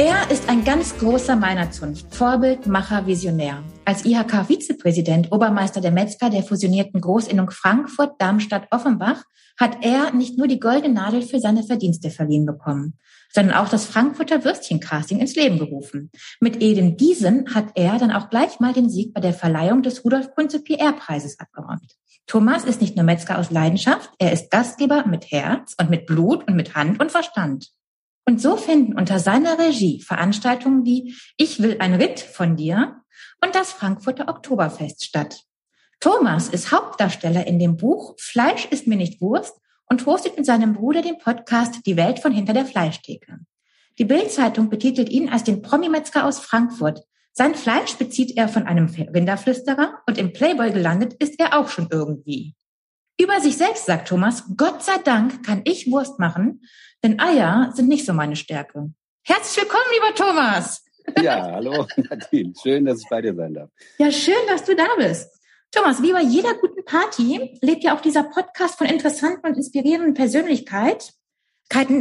Er ist ein ganz großer meiner Zunft, Vorbild, Macher, Visionär. Als IHK-Vizepräsident, Obermeister der Metzger der fusionierten Großinnung Frankfurt, Darmstadt, Offenbach, hat er nicht nur die goldene Nadel für seine Verdienste verliehen bekommen, sondern auch das Frankfurter Würstchencasting ins Leben gerufen. Mit eben diesem hat er dann auch gleich mal den Sieg bei der Verleihung des Rudolf Kunze PR-Preises abgeräumt. Thomas ist nicht nur Metzger aus Leidenschaft, er ist Gastgeber mit Herz und mit Blut und mit Hand und Verstand. Und so finden unter seiner Regie Veranstaltungen wie Ich will ein Ritt von dir und das Frankfurter Oktoberfest statt. Thomas ist Hauptdarsteller in dem Buch Fleisch ist mir nicht Wurst und hostet mit seinem Bruder den Podcast Die Welt von hinter der Fleischtheke. Die Bildzeitung betitelt ihn als den Promi-Metzger aus Frankfurt. Sein Fleisch bezieht er von einem Rinderflüsterer und im Playboy gelandet ist er auch schon irgendwie. Über sich selbst sagt Thomas, Gott sei Dank kann ich Wurst machen, denn Eier sind nicht so meine Stärke. Herzlich willkommen, lieber Thomas. Ja, hallo Nadine. Schön, dass ich bei dir sein darf. Ja, schön, dass du da bist. Thomas, wie bei jeder guten Party lebt ja auch dieser Podcast von interessanten und inspirierenden Persönlichkeiten,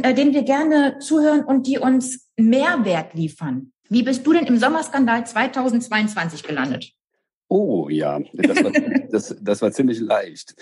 äh, denen wir gerne zuhören und die uns Mehrwert liefern. Wie bist du denn im Sommerskandal 2022 gelandet? Oh ja, das war, das, das war ziemlich leicht.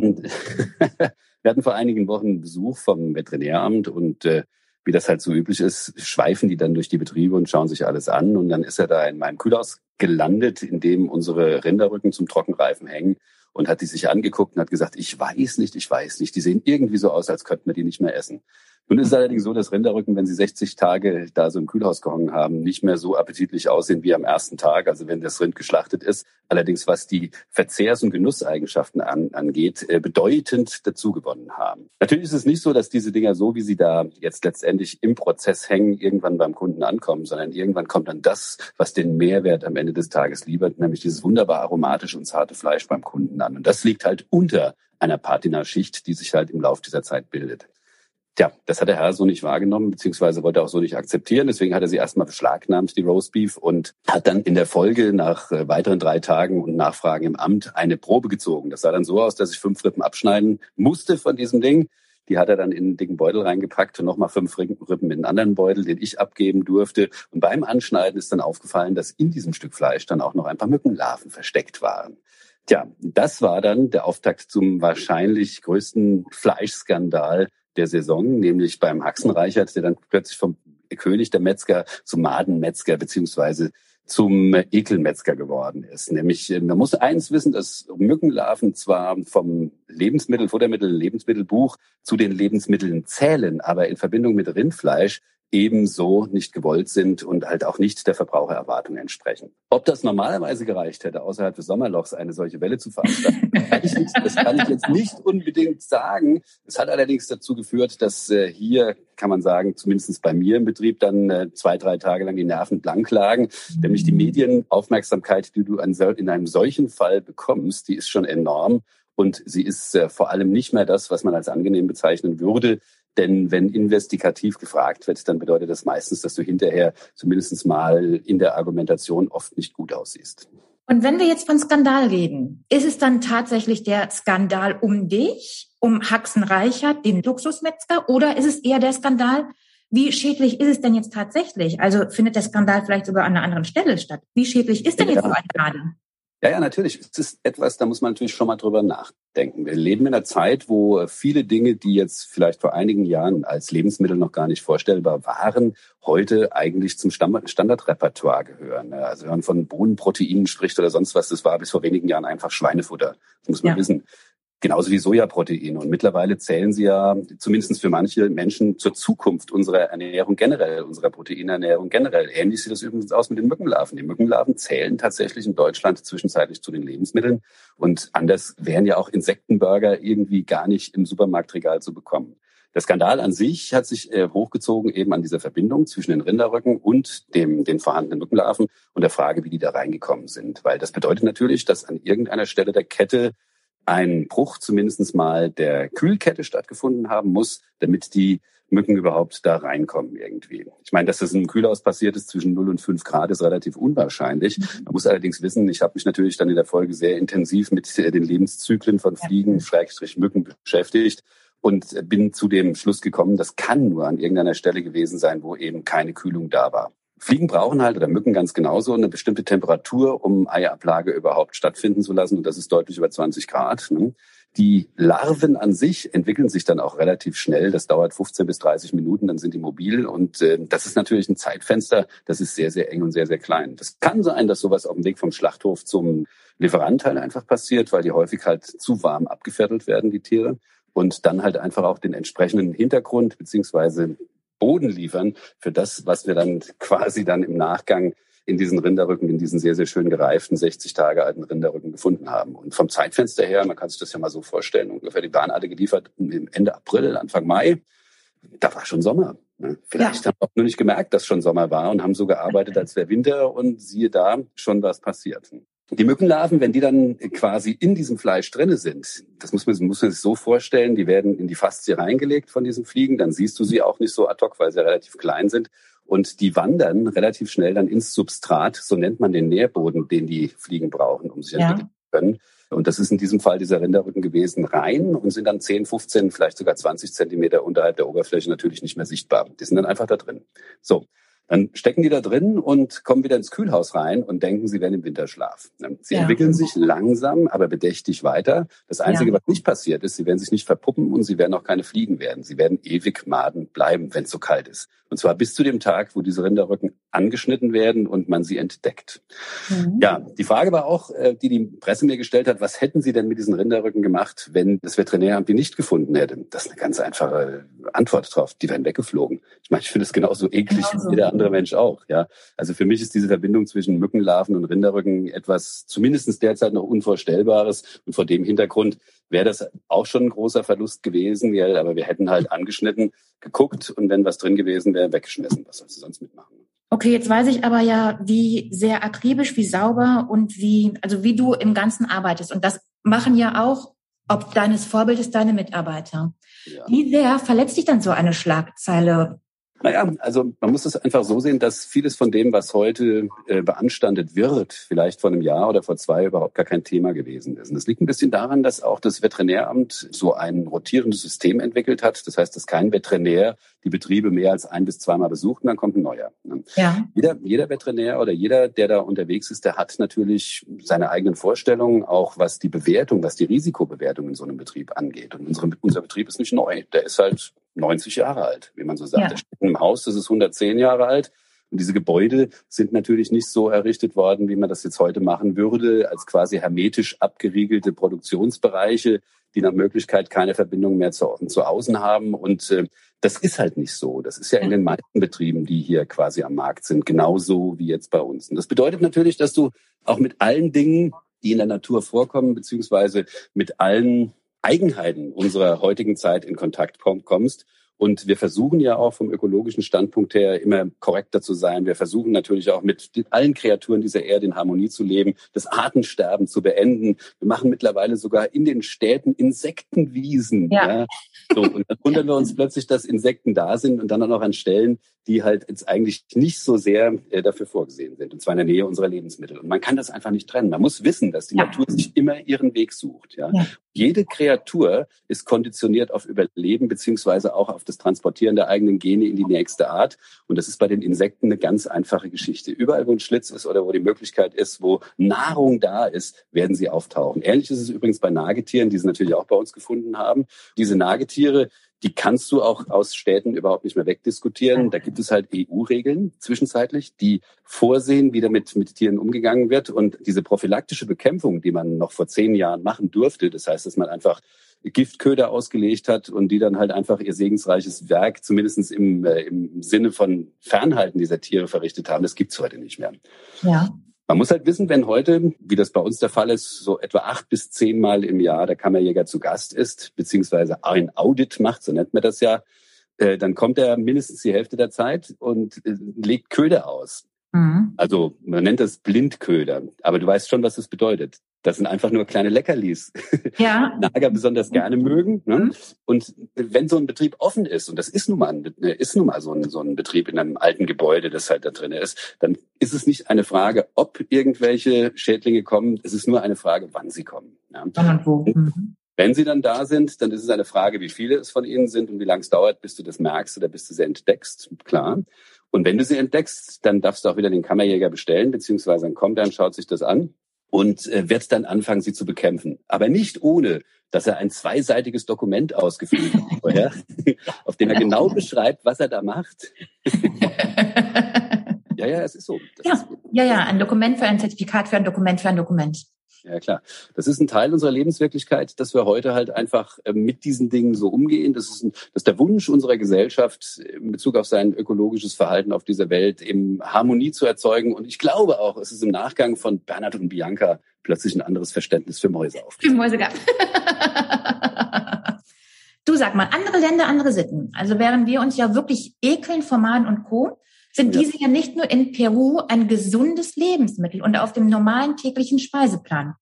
wir hatten vor einigen Wochen Besuch vom Veterinäramt und äh, wie das halt so üblich ist, schweifen die dann durch die Betriebe und schauen sich alles an. Und dann ist er da in meinem Kühlhaus gelandet, in dem unsere Rinderrücken zum Trockenreifen hängen und hat die sich angeguckt und hat gesagt, ich weiß nicht, ich weiß nicht. Die sehen irgendwie so aus, als könnten wir die nicht mehr essen. Nun ist es allerdings so, dass Rinderrücken, wenn sie 60 Tage da so im Kühlhaus gehangen haben, nicht mehr so appetitlich aussehen wie am ersten Tag, also wenn das Rind geschlachtet ist. Allerdings, was die Verzehrs- und Genusseigenschaften an, angeht, äh, bedeutend dazu gewonnen haben. Natürlich ist es nicht so, dass diese Dinger so, wie sie da jetzt letztendlich im Prozess hängen, irgendwann beim Kunden ankommen, sondern irgendwann kommt dann das, was den Mehrwert am Ende des Tages liefert, nämlich dieses wunderbar aromatische und zarte Fleisch beim Kunden an. Und das liegt halt unter einer Patina-Schicht, die sich halt im Laufe dieser Zeit bildet. Tja, das hat der Herr so nicht wahrgenommen, beziehungsweise wollte er auch so nicht akzeptieren. Deswegen hat er sie erstmal beschlagnahmt, die Roastbeef, und hat dann in der Folge nach äh, weiteren drei Tagen und Nachfragen im Amt eine Probe gezogen. Das sah dann so aus, dass ich fünf Rippen abschneiden musste von diesem Ding. Die hat er dann in einen dicken Beutel reingepackt und nochmal fünf Rippen in einen anderen Beutel, den ich abgeben durfte. Und beim Anschneiden ist dann aufgefallen, dass in diesem Stück Fleisch dann auch noch ein paar Mückenlarven versteckt waren. Tja, das war dann der Auftakt zum wahrscheinlich größten Fleischskandal der Saison, nämlich beim Haxenreichert, der dann plötzlich vom König der Metzger zum Madenmetzger beziehungsweise zum Ekelmetzger geworden ist. Nämlich, äh, man muss eins wissen, dass Mückenlarven zwar vom Lebensmittel, Futtermittel, Lebensmittelbuch zu den Lebensmitteln zählen, aber in Verbindung mit Rindfleisch ebenso nicht gewollt sind und halt auch nicht der Verbrauchererwartung entsprechen. Ob das normalerweise gereicht hätte, außerhalb des Sommerlochs eine solche Welle zu veranstalten, kann ich nicht, das kann ich jetzt nicht unbedingt sagen. Es hat allerdings dazu geführt, dass äh, hier, kann man sagen, zumindest bei mir im Betrieb dann äh, zwei, drei Tage lang die Nerven blank lagen. Nämlich die Medienaufmerksamkeit, die du in einem solchen Fall bekommst, die ist schon enorm. Und sie ist äh, vor allem nicht mehr das, was man als angenehm bezeichnen würde. Denn wenn investigativ gefragt wird, dann bedeutet das meistens, dass du hinterher zumindest mal in der Argumentation oft nicht gut aussiehst. Und wenn wir jetzt von Skandal reden, ist es dann tatsächlich der Skandal um dich, um Haxen Reichert, den Luxusmetzger, oder ist es eher der Skandal, wie schädlich ist es denn jetzt tatsächlich? Also findet der Skandal vielleicht sogar an einer anderen Stelle statt? Wie schädlich ist denn ja. jetzt so ein gerade? Ja, ja, natürlich. Es ist etwas, da muss man natürlich schon mal drüber nachdenken. Wir leben in einer Zeit, wo viele Dinge, die jetzt vielleicht vor einigen Jahren als Lebensmittel noch gar nicht vorstellbar waren, heute eigentlich zum Standardrepertoire gehören. Also wenn man von Bohnenproteinen spricht oder sonst was, das war bis vor wenigen Jahren einfach Schweinefutter. Das muss man ja. wissen. Genauso wie Sojaproteine. Und mittlerweile zählen sie ja zumindest für manche Menschen zur Zukunft unserer Ernährung generell, unserer Proteinernährung generell. Ähnlich sieht das übrigens aus mit den Mückenlarven. Die Mückenlarven zählen tatsächlich in Deutschland zwischenzeitlich zu den Lebensmitteln. Und anders wären ja auch Insektenburger irgendwie gar nicht im Supermarktregal zu bekommen. Der Skandal an sich hat sich äh, hochgezogen eben an dieser Verbindung zwischen den Rinderrücken und dem, den vorhandenen Mückenlarven und der Frage, wie die da reingekommen sind. Weil das bedeutet natürlich, dass an irgendeiner Stelle der Kette ein Bruch zumindest mal der Kühlkette stattgefunden haben muss, damit die Mücken überhaupt da reinkommen irgendwie. Ich meine, dass das im Kühlhaus passiert ist zwischen 0 und 5 Grad, ist relativ unwahrscheinlich. Mhm. Man muss allerdings wissen, ich habe mich natürlich dann in der Folge sehr intensiv mit den Lebenszyklen von Fliegen, Schrägstrich Mücken beschäftigt. und bin zu dem Schluss gekommen, das kann nur an irgendeiner Stelle gewesen sein, wo eben keine Kühlung da war. Fliegen brauchen halt oder Mücken ganz genauso eine bestimmte Temperatur, um Eiablage überhaupt stattfinden zu lassen. Und das ist deutlich über 20 Grad. Ne? Die Larven an sich entwickeln sich dann auch relativ schnell. Das dauert 15 bis 30 Minuten, dann sind die mobil. Und äh, das ist natürlich ein Zeitfenster, das ist sehr, sehr eng und sehr, sehr klein. Das kann sein, dass sowas auf dem Weg vom Schlachthof zum Lieferant halt einfach passiert, weil die häufig halt zu warm abgeviertelt werden, die Tiere. Und dann halt einfach auch den entsprechenden Hintergrund beziehungsweise Boden liefern für das, was wir dann quasi dann im Nachgang in diesen Rinderrücken, in diesen sehr, sehr schön gereiften, 60 Tage alten Rinderrücken gefunden haben. Und vom Zeitfenster her, man kann sich das ja mal so vorstellen, ungefähr die Bahn hatte geliefert Ende April, Anfang Mai. Da war schon Sommer. Ne? Vielleicht ja. haben wir auch nur nicht gemerkt, dass schon Sommer war und haben so gearbeitet, als wäre Winter und siehe da, schon was passiert. Die Mückenlarven, wenn die dann quasi in diesem Fleisch drinne sind, das muss man, muss man sich so vorstellen, die werden in die Faszie reingelegt von diesen Fliegen, dann siehst du sie auch nicht so ad hoc, weil sie relativ klein sind. Und die wandern relativ schnell dann ins Substrat, so nennt man den Nährboden, den die Fliegen brauchen, um sich ja. entwickeln zu können. Und das ist in diesem Fall dieser Rinderrücken gewesen, rein und sind dann 10, 15, vielleicht sogar 20 Zentimeter unterhalb der Oberfläche natürlich nicht mehr sichtbar. Die sind dann einfach da drin. So. Dann stecken die da drin und kommen wieder ins Kühlhaus rein und denken, sie wären im Winterschlaf. Sie ja. entwickeln sich langsam, aber bedächtig weiter. Das Einzige, ja. was nicht passiert ist, sie werden sich nicht verpuppen und sie werden auch keine Fliegen werden. Sie werden ewig Maden bleiben, wenn es so kalt ist. Und zwar bis zu dem Tag, wo diese Rinderrücken angeschnitten werden und man sie entdeckt. Mhm. Ja, die Frage war auch, äh, die die Presse mir gestellt hat, was hätten Sie denn mit diesen Rinderrücken gemacht, wenn das Veterinäramt die nicht gefunden hätte? Das ist eine ganz einfache Antwort drauf. Die wären weggeflogen. Ich meine, ich finde es genauso eklig genauso. wie jeder andere Mensch auch. Ja, also für mich ist diese Verbindung zwischen Mückenlarven und Rinderrücken etwas zumindestens derzeit noch Unvorstellbares. Und vor dem Hintergrund wäre das auch schon ein großer Verlust gewesen, ja, aber wir hätten halt angeschnitten, geguckt und wenn was drin gewesen wäre, weggeschmissen. Was sollst du sonst mitmachen? Okay, jetzt weiß ich aber ja, wie sehr akribisch, wie sauber und wie, also wie du im Ganzen arbeitest. Und das machen ja auch, ob deines Vorbildes, deine Mitarbeiter. Ja. Wie sehr verletzt dich dann so eine Schlagzeile naja, also man muss es einfach so sehen, dass vieles von dem, was heute äh, beanstandet wird, vielleicht vor einem Jahr oder vor zwei überhaupt gar kein Thema gewesen ist. Und das liegt ein bisschen daran, dass auch das Veterinäramt so ein rotierendes System entwickelt hat. Das heißt, dass kein Veterinär die Betriebe mehr als ein bis zweimal besucht und dann kommt ein neuer. Ne? Ja. Jeder, jeder Veterinär oder jeder, der da unterwegs ist, der hat natürlich seine eigenen Vorstellungen, auch was die Bewertung, was die Risikobewertung in so einem Betrieb angeht. Und unsere, unser Betrieb ist nicht neu. Der ist halt 90 Jahre alt, wie man so sagt. Ja. Der steht im Haus, das ist 110 Jahre alt. Und diese Gebäude sind natürlich nicht so errichtet worden, wie man das jetzt heute machen würde, als quasi hermetisch abgeriegelte Produktionsbereiche, die nach Möglichkeit keine Verbindung mehr zu, zu außen haben. Und äh, das ist halt nicht so. Das ist ja in den meisten Betrieben, die hier quasi am Markt sind, genauso wie jetzt bei uns. Und das bedeutet natürlich, dass du auch mit allen Dingen, die in der Natur vorkommen, beziehungsweise mit allen Eigenheiten unserer heutigen Zeit in Kontakt kommst. Und wir versuchen ja auch vom ökologischen Standpunkt her immer korrekter zu sein. Wir versuchen natürlich auch mit allen Kreaturen dieser Erde in Harmonie zu leben, das Artensterben zu beenden. Wir machen mittlerweile sogar in den Städten Insektenwiesen. Ja. ja. So, und dann wundern wir uns plötzlich, dass Insekten da sind und dann auch noch an Stellen, die halt jetzt eigentlich nicht so sehr äh, dafür vorgesehen sind, und zwar in der Nähe unserer Lebensmittel. Und man kann das einfach nicht trennen. Man muss wissen, dass die ja. Natur sich immer ihren Weg sucht. Ja? ja? Jede Kreatur ist konditioniert auf Überleben beziehungsweise auch auf das Transportieren der eigenen Gene in die nächste Art. Und das ist bei den Insekten eine ganz einfache Geschichte. Überall, wo ein Schlitz ist oder wo die Möglichkeit ist, wo Nahrung da ist, werden sie auftauchen. Ähnlich ist es übrigens bei Nagetieren, die sie natürlich auch bei uns gefunden haben. Diese Nagetiere, die kannst du auch aus Städten überhaupt nicht mehr wegdiskutieren. Da gibt es halt EU-Regeln zwischenzeitlich, die vorsehen, wie damit mit Tieren umgegangen wird. Und diese prophylaktische Bekämpfung, die man noch vor zehn Jahren machen durfte, das heißt, dass man einfach Giftköder ausgelegt hat und die dann halt einfach ihr segensreiches Werk, zumindest im, äh, im Sinne von Fernhalten dieser Tiere verrichtet haben, das gibt's heute nicht mehr. Ja. Man muss halt wissen, wenn heute, wie das bei uns der Fall ist, so etwa acht bis zehnmal im Jahr der Kammerjäger zu Gast ist, beziehungsweise ein Audit macht, so nennt man das ja, äh, dann kommt er mindestens die Hälfte der Zeit und äh, legt Köder aus. Mhm. Also man nennt das Blindköder, aber du weißt schon, was das bedeutet. Das sind einfach nur kleine Leckerlis. Ja. Nager besonders gerne mögen. Ne? Mhm. Und wenn so ein Betrieb offen ist, und das ist nun mal, ein, ist nun mal so, ein, so ein Betrieb in einem alten Gebäude, das halt da drin ist, dann ist es nicht eine Frage, ob irgendwelche Schädlinge kommen, es ist nur eine Frage, wann sie kommen. Ja? Und wo. Mhm. Wenn sie dann da sind, dann ist es eine Frage, wie viele es von ihnen sind und wie lange es dauert, bis du das merkst oder bis du sie entdeckst. Klar. Und wenn du sie entdeckst, dann darfst du auch wieder den Kammerjäger bestellen, beziehungsweise dann kommt er und schaut sich das an und äh, wird dann anfangen, sie zu bekämpfen. Aber nicht ohne, dass er ein zweiseitiges Dokument ausgefüllt hat, vorher, auf dem er genau beschreibt, was er da macht. ja, ja, es ist so. Ja, ist so. ja, ja, ein Dokument für ein Zertifikat für ein Dokument für ein Dokument. Ja, klar. Das ist ein Teil unserer Lebenswirklichkeit, dass wir heute halt einfach äh, mit diesen Dingen so umgehen. Das ist, ein, das ist der Wunsch unserer Gesellschaft in Bezug auf sein ökologisches Verhalten auf dieser Welt, eben Harmonie zu erzeugen. Und ich glaube auch, es ist im Nachgang von Bernhard und Bianca plötzlich ein anderes Verständnis für Mäuse auf. Für Mäuse gab. du sag mal, andere Länder, andere Sitten. Also während wir uns ja wirklich ekeln vor Maden und Co., sind ja. diese ja nicht nur in Peru ein gesundes Lebensmittel und auf dem normalen täglichen Speiseplan.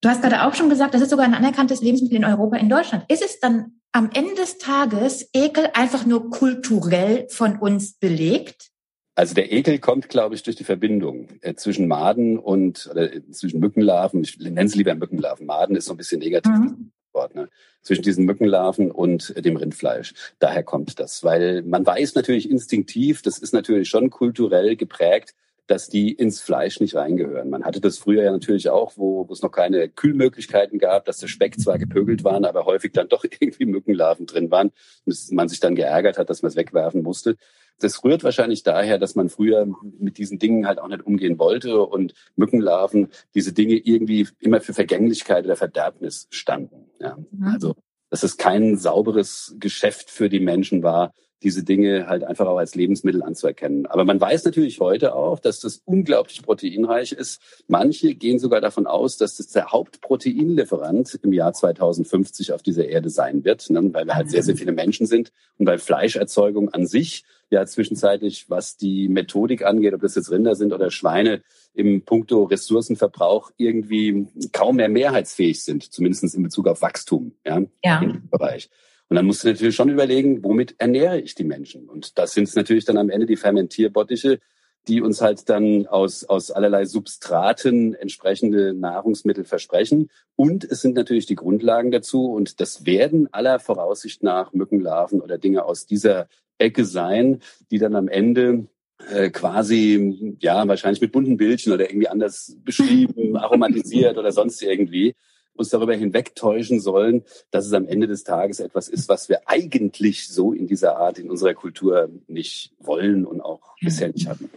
Du hast gerade auch schon gesagt, das ist sogar ein anerkanntes Lebensmittel in Europa, in Deutschland. Ist es dann am Ende des Tages Ekel einfach nur kulturell von uns belegt? Also der Ekel kommt, glaube ich, durch die Verbindung äh, zwischen Maden und oder äh, zwischen Mückenlarven. Ich nenne es lieber Mückenlarven. Maden ist so ein bisschen negativ. Mhm. Wort, ne? zwischen diesen Mückenlarven und dem Rindfleisch. Daher kommt das, weil man weiß natürlich instinktiv, das ist natürlich schon kulturell geprägt, dass die ins Fleisch nicht reingehören. Man hatte das früher ja natürlich auch, wo, wo es noch keine Kühlmöglichkeiten gab, dass der Speck zwar gepögelt waren, aber häufig dann doch irgendwie Mückenlarven drin waren und man sich dann geärgert hat, dass man es wegwerfen musste. Das rührt wahrscheinlich daher, dass man früher mit diesen Dingen halt auch nicht umgehen wollte und Mückenlarven diese Dinge irgendwie immer für Vergänglichkeit oder Verderbnis standen. Ja. Mhm. Also, dass es kein sauberes Geschäft für die Menschen war, diese Dinge halt einfach auch als Lebensmittel anzuerkennen. Aber man weiß natürlich heute auch, dass das unglaublich proteinreich ist. Manche gehen sogar davon aus, dass das der Hauptproteinlieferant im Jahr 2050 auf dieser Erde sein wird, ne? weil wir halt sehr, sehr viele Menschen sind und weil Fleischerzeugung an sich ja zwischenzeitlich, was die Methodik angeht, ob das jetzt Rinder sind oder Schweine, im Punkto Ressourcenverbrauch irgendwie kaum mehr mehrheitsfähig sind, zumindest in Bezug auf Wachstum ja, ja. im Bereich. Und dann musst du natürlich schon überlegen, womit ernähre ich die Menschen? Und das sind natürlich dann am Ende die Fermentierbottiche, die uns halt dann aus, aus allerlei Substraten entsprechende Nahrungsmittel versprechen. Und es sind natürlich die Grundlagen dazu. Und das werden aller Voraussicht nach Mückenlarven oder Dinge aus dieser Ecke sein, die dann am Ende äh, quasi, ja, wahrscheinlich mit bunten Bildchen oder irgendwie anders beschrieben, aromatisiert oder sonst irgendwie uns darüber hinwegtäuschen sollen, dass es am Ende des Tages etwas ist, was wir eigentlich so in dieser Art in unserer Kultur nicht wollen und auch bisher nicht hatten.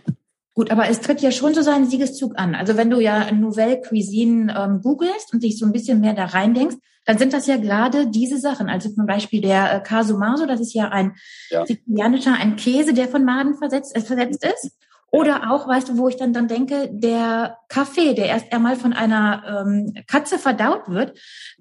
Gut, aber es tritt ja schon so seinen Siegeszug an. Also wenn du ja Nouvelle Cuisine ähm, googelst und dich so ein bisschen mehr da reindenkst, dann sind das ja gerade diese Sachen. Also zum Beispiel der äh, Casumaso, das ist ja ein ja. sizilianischer, ein Käse, der von Maden versetzt, äh, versetzt ist. Oder auch, weißt du, wo ich dann dann denke, der Kaffee, der erst einmal von einer ähm, Katze verdaut wird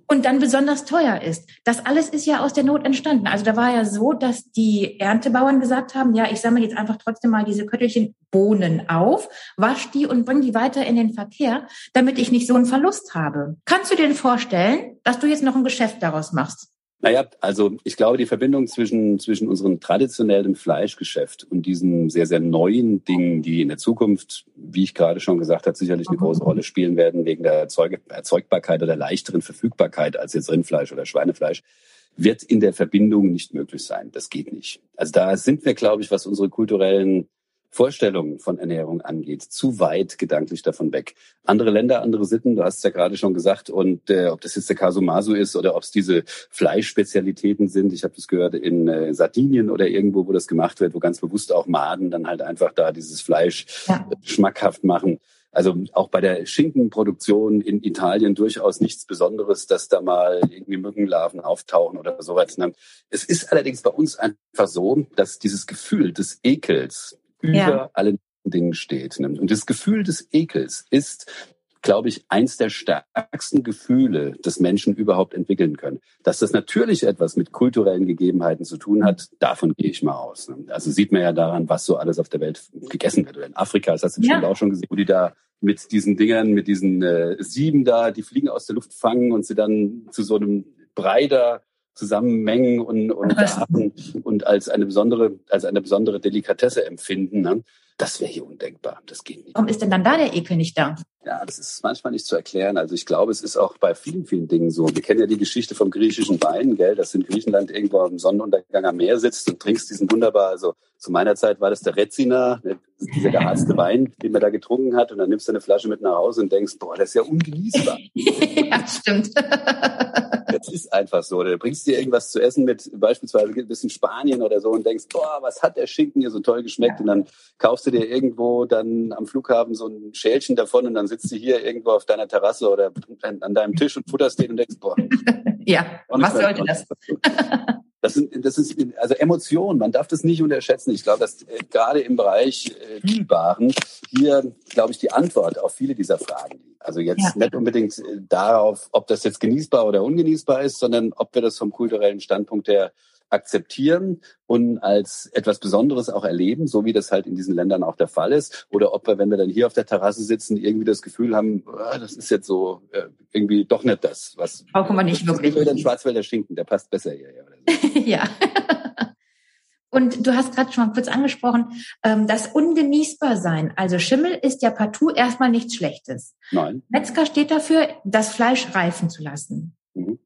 und dann besonders teuer ist. Das alles ist ja aus der Not entstanden. Also da war ja so, dass die Erntebauern gesagt haben, ja, ich sammle jetzt einfach trotzdem mal diese Köttelchen Bohnen auf, wasch die und bring die weiter in den Verkehr, damit ich nicht so einen Verlust habe. Kannst du dir vorstellen, dass du jetzt noch ein Geschäft daraus machst? Naja, also ich glaube, die Verbindung zwischen, zwischen unserem traditionellen Fleischgeschäft und diesen sehr, sehr neuen Dingen, die in der Zukunft, wie ich gerade schon gesagt habe, sicherlich eine mhm. große Rolle spielen werden, wegen der Erzeug Erzeugbarkeit oder leichteren Verfügbarkeit als jetzt Rindfleisch oder Schweinefleisch, wird in der Verbindung nicht möglich sein. Das geht nicht. Also da sind wir, glaube ich, was unsere kulturellen Vorstellungen von Ernährung angeht, zu weit gedanklich davon weg. Andere Länder, andere Sitten, du hast es ja gerade schon gesagt, und äh, ob das jetzt der Kasumasu ist oder ob es diese Fleischspezialitäten sind, ich habe das gehört in äh, Sardinien oder irgendwo, wo das gemacht wird, wo ganz bewusst auch Maden dann halt einfach da dieses Fleisch ja. schmackhaft machen. Also auch bei der Schinkenproduktion in Italien durchaus nichts Besonderes, dass da mal irgendwie Mückenlarven auftauchen oder sowas. Ne? Es ist allerdings bei uns einfach so, dass dieses Gefühl des Ekels, über ja. allen Dingen steht. Und das Gefühl des Ekels ist, glaube ich, eins der stärksten Gefühle, das Menschen überhaupt entwickeln können. Dass das natürlich etwas mit kulturellen Gegebenheiten zu tun hat, davon gehe ich mal aus. Ne? Also sieht man ja daran, was so alles auf der Welt gegessen wird. Oder in Afrika, das hast du bestimmt ja. auch schon gesehen, wo die da mit diesen Dingern, mit diesen äh, Sieben da, die Fliegen aus der Luft fangen und sie dann zu so einem Brei da zusammenmengen und, und Daten und als eine besondere, als eine besondere Delikatesse empfinden. Ne? Das wäre hier undenkbar. Das geht nicht. Warum ist denn dann da der Ekel nicht da? Ja, das ist manchmal nicht zu erklären. Also ich glaube, es ist auch bei vielen, vielen Dingen so. Wir kennen ja die Geschichte vom griechischen Wein, gell, dass du in Griechenland irgendwo am Sonnenuntergang am Meer sitzt und trinkst diesen wunderbar, also zu meiner Zeit war das der Rezina, ne, dieser geharzte Wein, den man da getrunken hat und dann nimmst du eine Flasche mit nach Hause und denkst, boah, das ist ja ungenießbar. ja, stimmt. Das ist einfach so. Du bringst dir irgendwas zu essen mit beispielsweise ein bisschen Spanien oder so und denkst, boah, was hat der Schinken hier so toll geschmeckt? Ja. Und dann kaufst du dir irgendwo dann am Flughafen so ein Schälchen davon und dann sitzt du hier irgendwo auf deiner Terrasse oder an deinem Tisch und futterst den und denkst, boah. Ja, was sollte das? Das sind, das ist, also Emotionen, man darf das nicht unterschätzen. Ich glaube, dass äh, gerade im Bereich äh, Fühlbaren hier, glaube ich, die Antwort auf viele dieser Fragen liegt. Also jetzt ja. nicht unbedingt äh, darauf, ob das jetzt genießbar oder ungenießbar ist, sondern ob wir das vom kulturellen Standpunkt her akzeptieren und als etwas Besonderes auch erleben, so wie das halt in diesen Ländern auch der Fall ist. Oder ob wir, wenn wir dann hier auf der Terrasse sitzen, irgendwie das Gefühl haben, oh, das ist jetzt so äh, irgendwie doch nicht das, was. Brauchen wir nicht wirklich. Den Schwarzwälder Schinken, der passt besser hier. So. ja. Und du hast gerade schon mal kurz angesprochen, ähm, das ungenießbar sein. Also Schimmel ist ja partout erstmal nichts Schlechtes. Nein. Metzger steht dafür, das Fleisch reifen zu lassen. Mhm.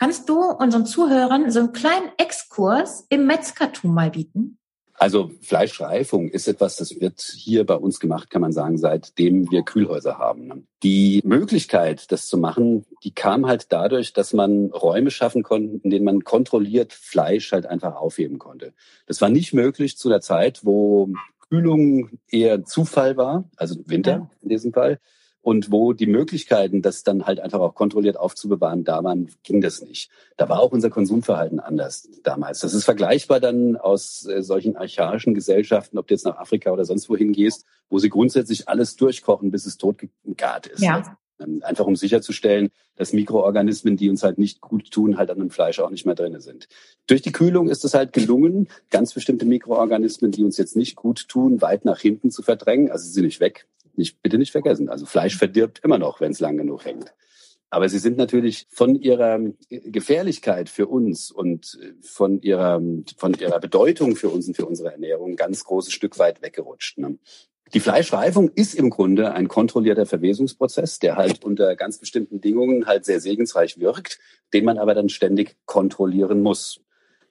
Kannst du unseren Zuhörern so einen kleinen Exkurs im Metzgertum mal bieten? Also Fleischreifung ist etwas, das wird hier bei uns gemacht, kann man sagen, seitdem wir Kühlhäuser haben. Die Möglichkeit, das zu machen, die kam halt dadurch, dass man Räume schaffen konnte, in denen man kontrolliert Fleisch halt einfach aufheben konnte. Das war nicht möglich zu der Zeit, wo Kühlung eher Zufall war, also Winter in diesem Fall und wo die Möglichkeiten, das dann halt einfach auch kontrolliert aufzubewahren, da waren, ging das nicht. Da war auch unser Konsumverhalten anders damals. Das ist vergleichbar dann aus äh, solchen archaischen Gesellschaften, ob du jetzt nach Afrika oder sonst wohin gehst, wo sie grundsätzlich alles durchkochen, bis es totgegart ist. Ja. Ähm, einfach um sicherzustellen, dass Mikroorganismen, die uns halt nicht gut tun, halt an dem Fleisch auch nicht mehr drinne sind. Durch die Kühlung ist es halt gelungen, ganz bestimmte Mikroorganismen, die uns jetzt nicht gut tun, weit nach hinten zu verdrängen. Also sie sind nicht weg, nicht, bitte nicht vergessen. Also Fleisch verdirbt immer noch, wenn es lang genug hängt. Aber sie sind natürlich von ihrer Gefährlichkeit für uns und von ihrer, von ihrer Bedeutung für uns und für unsere Ernährung ein ganz großes Stück weit weggerutscht. Ne? Die Fleischreifung ist im Grunde ein kontrollierter Verwesungsprozess, der halt unter ganz bestimmten Bedingungen halt sehr segensreich wirkt, den man aber dann ständig kontrollieren muss.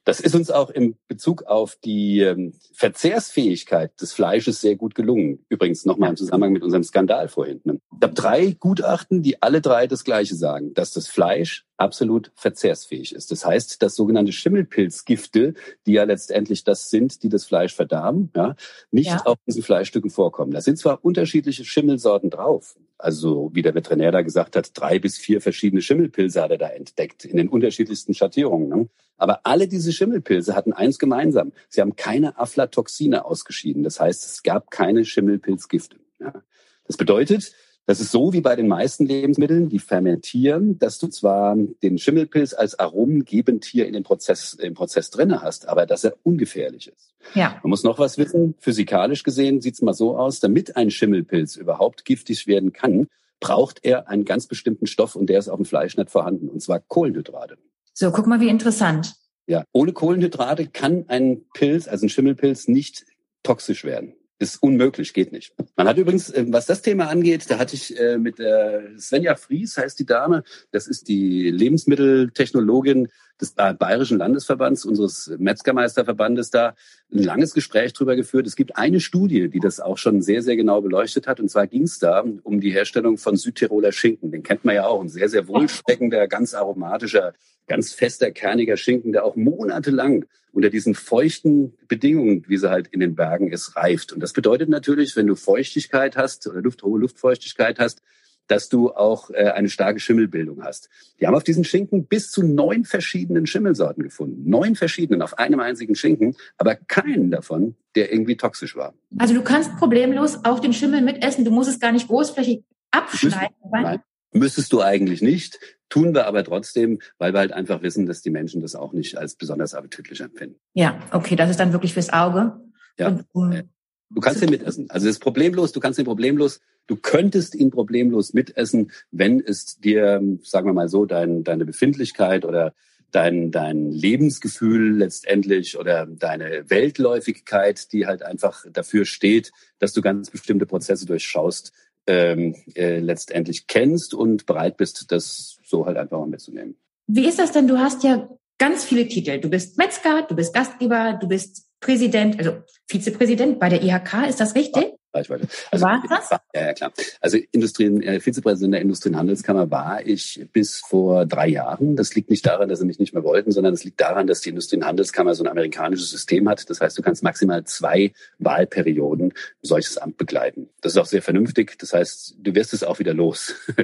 Das ist uns auch im Bezug auf die ähm, Verzehrsfähigkeit des Fleisches sehr gut gelungen. Übrigens nochmal im Zusammenhang mit unserem Skandal vorhin. Ne? Ich habe drei Gutachten, die alle drei das Gleiche sagen, dass das Fleisch absolut verzehrsfähig ist. Das heißt, dass sogenannte Schimmelpilzgifte, die ja letztendlich das sind, die das Fleisch verdarben, ja, nicht ja. auf diesen Fleischstücken vorkommen. Da sind zwar unterschiedliche Schimmelsorten drauf, also wie der Veterinär da gesagt hat, drei bis vier verschiedene Schimmelpilze hat er da entdeckt in den unterschiedlichsten Schattierungen. Ne? Aber alle diese Schimmelpilze hatten eins gemeinsam. Sie haben keine Aflatoxine ausgeschieden. Das heißt, es gab keine Schimmelpilzgifte. Ja. Das bedeutet, das ist so wie bei den meisten Lebensmitteln, die fermentieren, dass du zwar den Schimmelpilz als aromengebend hier in den Prozess, im Prozess drinne hast, aber dass er ungefährlich ist. Ja. Man muss noch was wissen. Physikalisch gesehen sieht es mal so aus, damit ein Schimmelpilz überhaupt giftig werden kann, braucht er einen ganz bestimmten Stoff und der ist auf dem Fleisch nicht vorhanden, und zwar Kohlenhydrate. So, guck mal, wie interessant. Ja, ohne Kohlenhydrate kann ein Pilz, also ein Schimmelpilz, nicht toxisch werden ist unmöglich, geht nicht. Man hat übrigens, äh, was das Thema angeht, da hatte ich äh, mit der Svenja Fries, heißt die Dame, das ist die Lebensmitteltechnologin des Bayerischen Landesverbands, unseres Metzgermeisterverbandes da, ein langes Gespräch drüber geführt. Es gibt eine Studie, die das auch schon sehr, sehr genau beleuchtet hat. Und zwar ging es da um die Herstellung von Südtiroler Schinken. Den kennt man ja auch, ein sehr, sehr wohlschmeckender, ganz aromatischer, ganz fester, kerniger Schinken, der auch monatelang unter diesen feuchten Bedingungen, wie sie halt in den Bergen ist, reift. Und das bedeutet natürlich, wenn du Feuchtigkeit hast oder Luft, hohe Luftfeuchtigkeit hast, dass du auch äh, eine starke Schimmelbildung hast. Die haben auf diesen Schinken bis zu neun verschiedenen Schimmelsorten gefunden. Neun verschiedenen auf einem einzigen Schinken, aber keinen davon, der irgendwie toxisch war. Also du kannst problemlos auch den Schimmel mitessen. Du musst es gar nicht großflächig abschneiden. Nein, müsstest du eigentlich nicht. Tun wir aber trotzdem, weil wir halt einfach wissen, dass die Menschen das auch nicht als besonders appetitlich empfinden. Ja, okay, das ist dann wirklich fürs Auge. Ja. Und, um, du kannst den mitessen. Also das ist problemlos, du kannst den problemlos, du könntest ihn problemlos mitessen, wenn es dir, sagen wir mal so, dein, deine Befindlichkeit oder dein, dein Lebensgefühl letztendlich oder deine Weltläufigkeit, die halt einfach dafür steht, dass du ganz bestimmte Prozesse durchschaust, ähm, äh, letztendlich kennst und bereit bist, das so halt einfach mal mitzunehmen. Wie ist das denn? Du hast ja ganz viele Titel. Du bist Metzger, du bist Gastgeber, du bist Präsident, also Vizepräsident bei der IHK, ist das richtig? Reichweite. Also, war das? Ja, ja, klar. Also Industrien, äh, Vizepräsident der Industrie- und Handelskammer war ich bis vor drei Jahren. Das liegt nicht daran, dass sie mich nicht mehr wollten, sondern es liegt daran, dass die Industrie- und Handelskammer so ein amerikanisches System hat. Das heißt, du kannst maximal zwei Wahlperioden solches Amt begleiten. Das ist auch sehr vernünftig. Das heißt, du wirst es auch wieder los.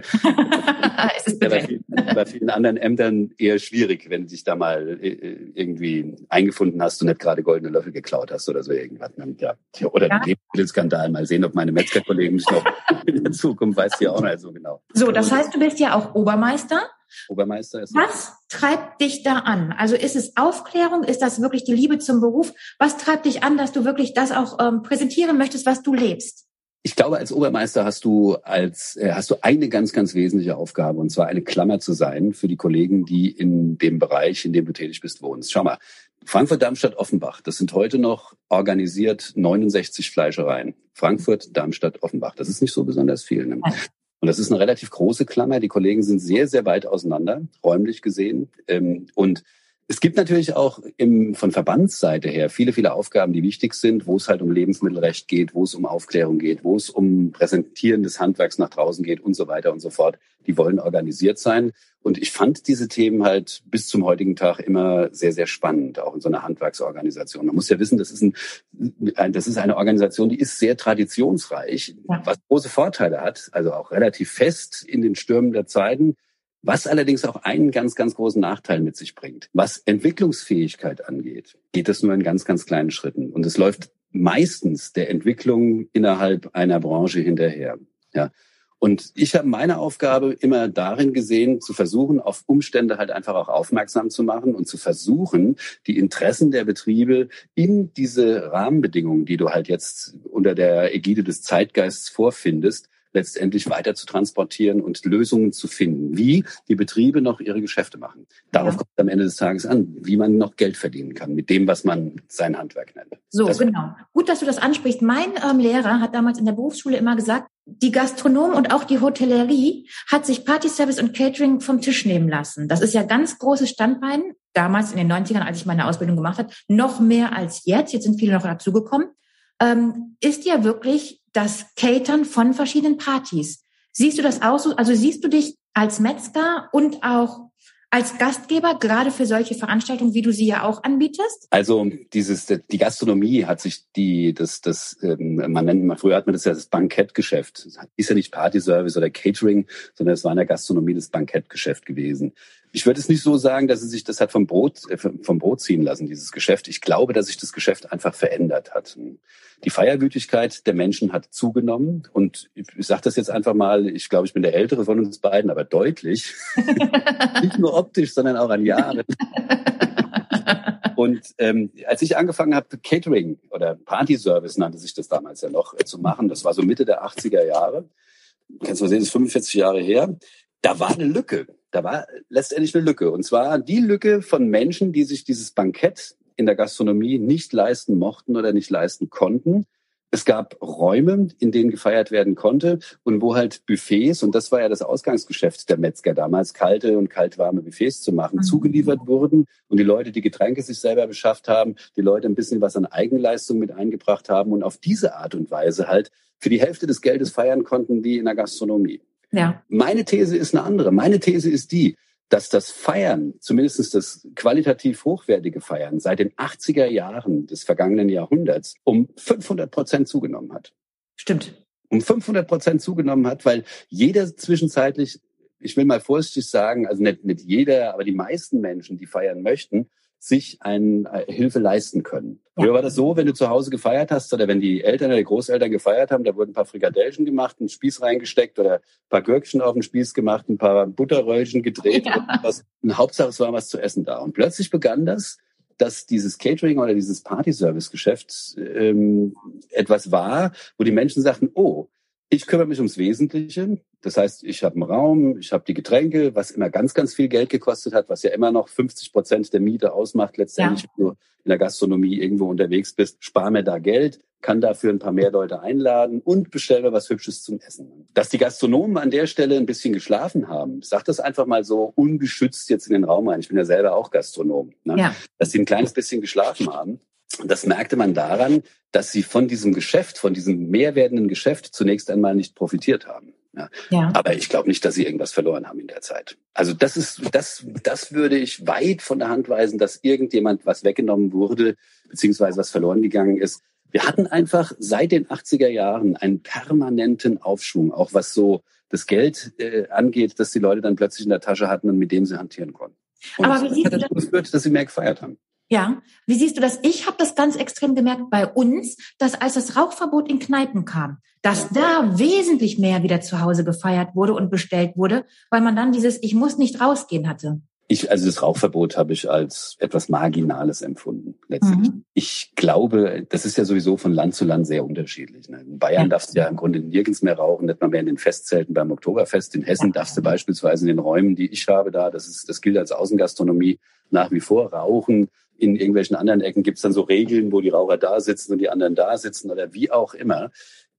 es ist ja, bei, vielen, bei vielen anderen Ämtern eher schwierig, wenn du dich da mal äh, irgendwie eingefunden hast und nicht gerade goldene Löffel geklaut hast oder so irgendwas. Ja. Oder ja. Lebensmittelskandal Mal sehen, ob meine Metzgerkollegen mich noch in der Zukunft weiß ja auch nicht so genau. So, das heißt, du bist ja auch Obermeister. Obermeister ist. Was treibt dich da an? Also ist es Aufklärung? Ist das wirklich die Liebe zum Beruf? Was treibt dich an, dass du wirklich das auch ähm, präsentieren möchtest, was du lebst? Ich glaube, als Obermeister hast du als äh, hast du eine ganz ganz wesentliche Aufgabe und zwar eine Klammer zu sein für die Kollegen, die in dem Bereich, in dem du tätig bist, wohnst. Schau mal, Frankfurt, Darmstadt, Offenbach, das sind heute noch organisiert 69 Fleischereien. Frankfurt, Darmstadt, Offenbach. Das ist nicht so besonders viel. Ne? Und das ist eine relativ große Klammer. Die Kollegen sind sehr, sehr weit auseinander, räumlich gesehen. Ähm, und es gibt natürlich auch im, von Verbandsseite her viele, viele Aufgaben, die wichtig sind, wo es halt um Lebensmittelrecht geht, wo es um Aufklärung geht, wo es um Präsentieren des Handwerks nach draußen geht und so weiter und so fort. Die wollen organisiert sein. Und ich fand diese Themen halt bis zum heutigen Tag immer sehr, sehr spannend, auch in so einer Handwerksorganisation. Man muss ja wissen, das ist, ein, das ist eine Organisation, die ist sehr traditionsreich, was große Vorteile hat, also auch relativ fest in den Stürmen der Zeiten was allerdings auch einen ganz, ganz großen Nachteil mit sich bringt. Was Entwicklungsfähigkeit angeht, geht es nur in ganz, ganz kleinen Schritten. Und es läuft meistens der Entwicklung innerhalb einer Branche hinterher. Ja. Und ich habe meine Aufgabe immer darin gesehen, zu versuchen, auf Umstände halt einfach auch aufmerksam zu machen und zu versuchen, die Interessen der Betriebe in diese Rahmenbedingungen, die du halt jetzt unter der Ägide des Zeitgeists vorfindest, letztendlich weiter zu transportieren und Lösungen zu finden, wie die Betriebe noch ihre Geschäfte machen. Darauf ja. kommt es am Ende des Tages an, wie man noch Geld verdienen kann mit dem, was man sein Handwerk nennt. So, das genau. Gut, dass du das ansprichst. Mein ähm, Lehrer hat damals in der Berufsschule immer gesagt, die Gastronomen und auch die Hotellerie hat sich Party Service und Catering vom Tisch nehmen lassen. Das ist ja ganz großes Standbein. Damals in den 90ern, als ich meine Ausbildung gemacht habe, noch mehr als jetzt. Jetzt sind viele noch dazugekommen. Ähm, ist ja wirklich das Catern von verschiedenen Partys. Siehst du das auch so? Also siehst du dich als Metzger und auch als Gastgeber gerade für solche Veranstaltungen, wie du sie ja auch anbietest? Also dieses die Gastronomie hat sich die das das ähm, man nennt man früher hat man das ja das Bankettgeschäft. Ist ja nicht Partyservice oder Catering, sondern es war in der Gastronomie das Bankettgeschäft gewesen. Ich würde es nicht so sagen, dass es sich das hat vom Brot, äh, vom Brot ziehen lassen, dieses Geschäft. Ich glaube, dass sich das Geschäft einfach verändert hat. Die Feierwütigkeit der Menschen hat zugenommen. Und ich, sage das jetzt einfach mal, ich glaube, ich bin der Ältere von uns beiden, aber deutlich. nicht nur optisch, sondern auch an Jahren. Und ähm, als ich angefangen habe, Catering oder Party Service nannte sich das damals ja noch, äh, zu machen, das war so Mitte der 80er Jahre, kannst du mal sehen, das ist 45 Jahre her, da war eine Lücke. Da war letztendlich eine Lücke. Und zwar die Lücke von Menschen, die sich dieses Bankett in der Gastronomie nicht leisten mochten oder nicht leisten konnten. Es gab Räume, in denen gefeiert werden konnte und wo halt Buffets, und das war ja das Ausgangsgeschäft der Metzger damals, kalte und kaltwarme Buffets zu machen, mhm. zugeliefert wurden und die Leute die Getränke sich selber beschafft haben, die Leute ein bisschen was an Eigenleistung mit eingebracht haben und auf diese Art und Weise halt für die Hälfte des Geldes feiern konnten wie in der Gastronomie. Ja. Meine These ist eine andere. Meine These ist die, dass das Feiern, zumindest das qualitativ hochwertige Feiern, seit den 80er Jahren des vergangenen Jahrhunderts um 500 Prozent zugenommen hat. Stimmt. Um 500 Prozent zugenommen hat, weil jeder zwischenzeitlich, ich will mal vorsichtig sagen, also nicht, nicht jeder, aber die meisten Menschen, die feiern möchten, sich eine äh, Hilfe leisten können. Früher war das so, wenn du zu Hause gefeiert hast oder wenn die Eltern oder die Großeltern gefeiert haben, da wurden ein paar Frikadellchen gemacht, ein Spieß reingesteckt oder ein paar Gürkchen auf den Spieß gemacht, ein paar Butterröllchen gedreht. Ja. Und, was. und Hauptsache es war was zu essen da. Und plötzlich begann das, dass dieses Catering oder dieses Party-Service-Geschäft ähm, etwas war, wo die Menschen sagten, oh, ich kümmere mich ums Wesentliche. Das heißt, ich habe einen Raum, ich habe die Getränke, was immer ganz, ganz viel Geld gekostet hat, was ja immer noch 50 Prozent der Miete ausmacht, letztendlich, ja. wenn du in der Gastronomie irgendwo unterwegs bist, spar mir da Geld, kann dafür ein paar mehr Leute einladen und bestelle was Hübsches zum Essen. Dass die Gastronomen an der Stelle ein bisschen geschlafen haben, sag das einfach mal so ungeschützt jetzt in den Raum rein. Ich bin ja selber auch Gastronom. Ne? Ja. Dass sie ein kleines bisschen geschlafen haben. Das merkte man daran, dass sie von diesem Geschäft, von diesem mehr werdenden Geschäft zunächst einmal nicht profitiert haben. Ja. ja. Aber ich glaube nicht, dass sie irgendwas verloren haben in der Zeit. Also das ist, das, das würde ich weit von der Hand weisen, dass irgendjemand was weggenommen wurde, beziehungsweise was verloren gegangen ist. Wir hatten einfach seit den 80er Jahren einen permanenten Aufschwung, auch was so das Geld äh, angeht, dass die Leute dann plötzlich in der Tasche hatten und mit dem sie hantieren konnten. Und Aber wie siehst du das? geführt, dass sie mehr gefeiert haben. Ja, wie siehst du das? Ich habe das ganz extrem gemerkt bei uns, dass als das Rauchverbot in Kneipen kam, dass da wesentlich mehr wieder zu Hause gefeiert wurde und bestellt wurde, weil man dann dieses Ich muss nicht rausgehen hatte. Ich, also das Rauchverbot habe ich als etwas Marginales empfunden, letztlich. Mhm. Ich glaube, das ist ja sowieso von Land zu Land sehr unterschiedlich. Ne? In Bayern ja. darfst du ja im Grunde nirgends mehr rauchen, nicht mal mehr in den Festzelten beim Oktoberfest. In Hessen darfst du beispielsweise in den Räumen, die ich habe da, das ist, das gilt als Außengastronomie, nach wie vor rauchen. In irgendwelchen anderen Ecken gibt es dann so Regeln, wo die Raucher da sitzen und die anderen da sitzen oder wie auch immer.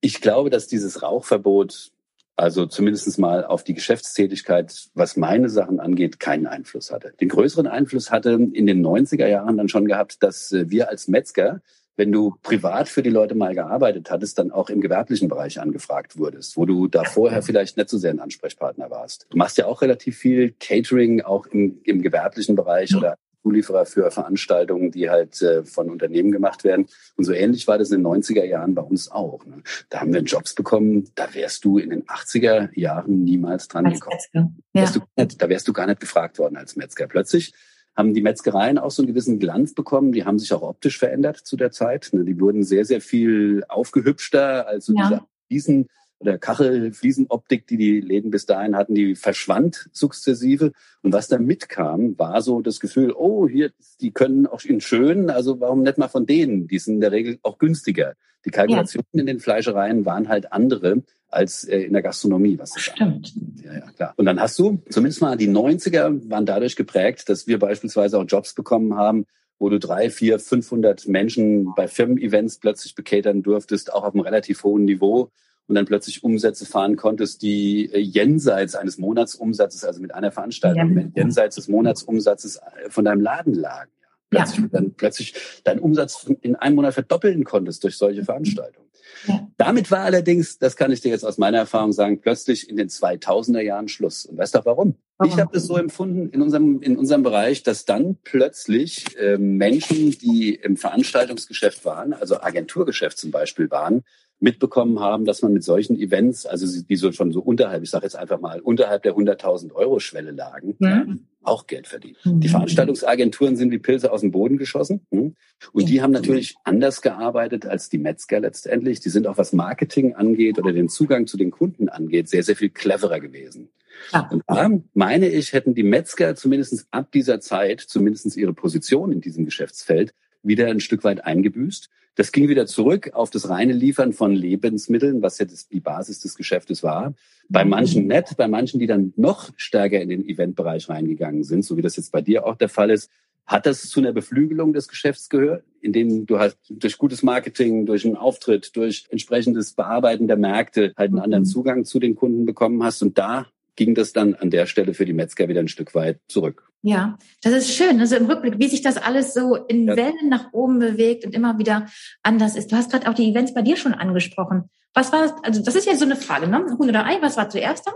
Ich glaube, dass dieses Rauchverbot also zumindest mal auf die Geschäftstätigkeit, was meine Sachen angeht, keinen Einfluss hatte. Den größeren Einfluss hatte in den 90er Jahren dann schon gehabt, dass äh, wir als Metzger, wenn du privat für die Leute mal gearbeitet hattest, dann auch im gewerblichen Bereich angefragt wurdest, wo du da vorher vielleicht nicht so sehr ein Ansprechpartner warst. Du machst ja auch relativ viel Catering, auch im, im gewerblichen Bereich oder Zulieferer für Veranstaltungen, die halt äh, von Unternehmen gemacht werden. Und so ähnlich war das in den 90er Jahren bei uns auch. Ne? Da haben wir Jobs bekommen, da wärst du in den 80er Jahren niemals dran als gekommen. Ja. Wärst nicht, da wärst du gar nicht gefragt worden als Metzger. Plötzlich haben die Metzgereien auch so einen gewissen Glanz bekommen. Die haben sich auch optisch verändert zu der Zeit. Ne? Die wurden sehr, sehr viel aufgehübschter. Also ja. diese Wiesen oder Kachelfliesenoptik, die die Läden bis dahin hatten, die verschwand sukzessive. Und was da mitkam, war so das Gefühl, oh, hier, die können auch in schön, also warum nicht mal von denen? Die sind in der Regel auch günstiger. Die Kalkulationen ja. in den Fleischereien waren halt andere als äh, in der Gastronomie. Was das Stimmt. Ja, ja, klar. Und dann hast du, zumindest mal die 90er waren dadurch geprägt, dass wir beispielsweise auch Jobs bekommen haben, wo du drei, vier, 500 Menschen bei Firmen-Events plötzlich bekatern durftest, auch auf einem relativ hohen Niveau und dann plötzlich Umsätze fahren konntest, die äh, jenseits eines Monatsumsatzes, also mit einer Veranstaltung, ja. jenseits des Monatsumsatzes äh, von deinem Laden lagen. Plötzlich, ja. dann plötzlich deinen Umsatz in einem Monat verdoppeln konntest durch solche Veranstaltungen. Ja. Damit war allerdings, das kann ich dir jetzt aus meiner Erfahrung sagen, plötzlich in den 2000er Jahren Schluss. Und weißt du warum? warum? Ich habe das so empfunden in unserem, in unserem Bereich, dass dann plötzlich äh, Menschen, die im Veranstaltungsgeschäft waren, also Agenturgeschäft zum Beispiel waren, mitbekommen haben, dass man mit solchen Events, also die so schon so unterhalb, ich sage jetzt einfach mal, unterhalb der 100.000 Euro Schwelle lagen, mhm. auch Geld verdient. Mhm. Die Veranstaltungsagenturen sind wie Pilze aus dem Boden geschossen. Mhm. Und die haben natürlich anders gearbeitet als die Metzger letztendlich. Die sind auch was Marketing angeht oder den Zugang zu den Kunden angeht, sehr, sehr viel cleverer gewesen. Ja. Und da meine ich, hätten die Metzger zumindest ab dieser Zeit, zumindest ihre Position in diesem Geschäftsfeld, wieder ein Stück weit eingebüßt. Das ging wieder zurück auf das reine Liefern von Lebensmitteln, was ja das, die Basis des Geschäftes war. Bei manchen nett, bei manchen, die dann noch stärker in den Eventbereich reingegangen sind, so wie das jetzt bei dir auch der Fall ist, hat das zu einer Beflügelung des Geschäfts gehört, indem du halt durch gutes Marketing, durch einen Auftritt, durch entsprechendes Bearbeiten der Märkte halt einen anderen mhm. Zugang zu den Kunden bekommen hast. Und da ging das dann an der Stelle für die Metzger wieder ein Stück weit zurück. Ja, das ist schön. Also im Rückblick, wie sich das alles so in ja. Wellen nach oben bewegt und immer wieder anders ist. Du hast gerade auch die Events bei dir schon angesprochen. Was war das? Also das ist ja so eine Frage, ne? Huhn oder Ei, was war zuerst dann?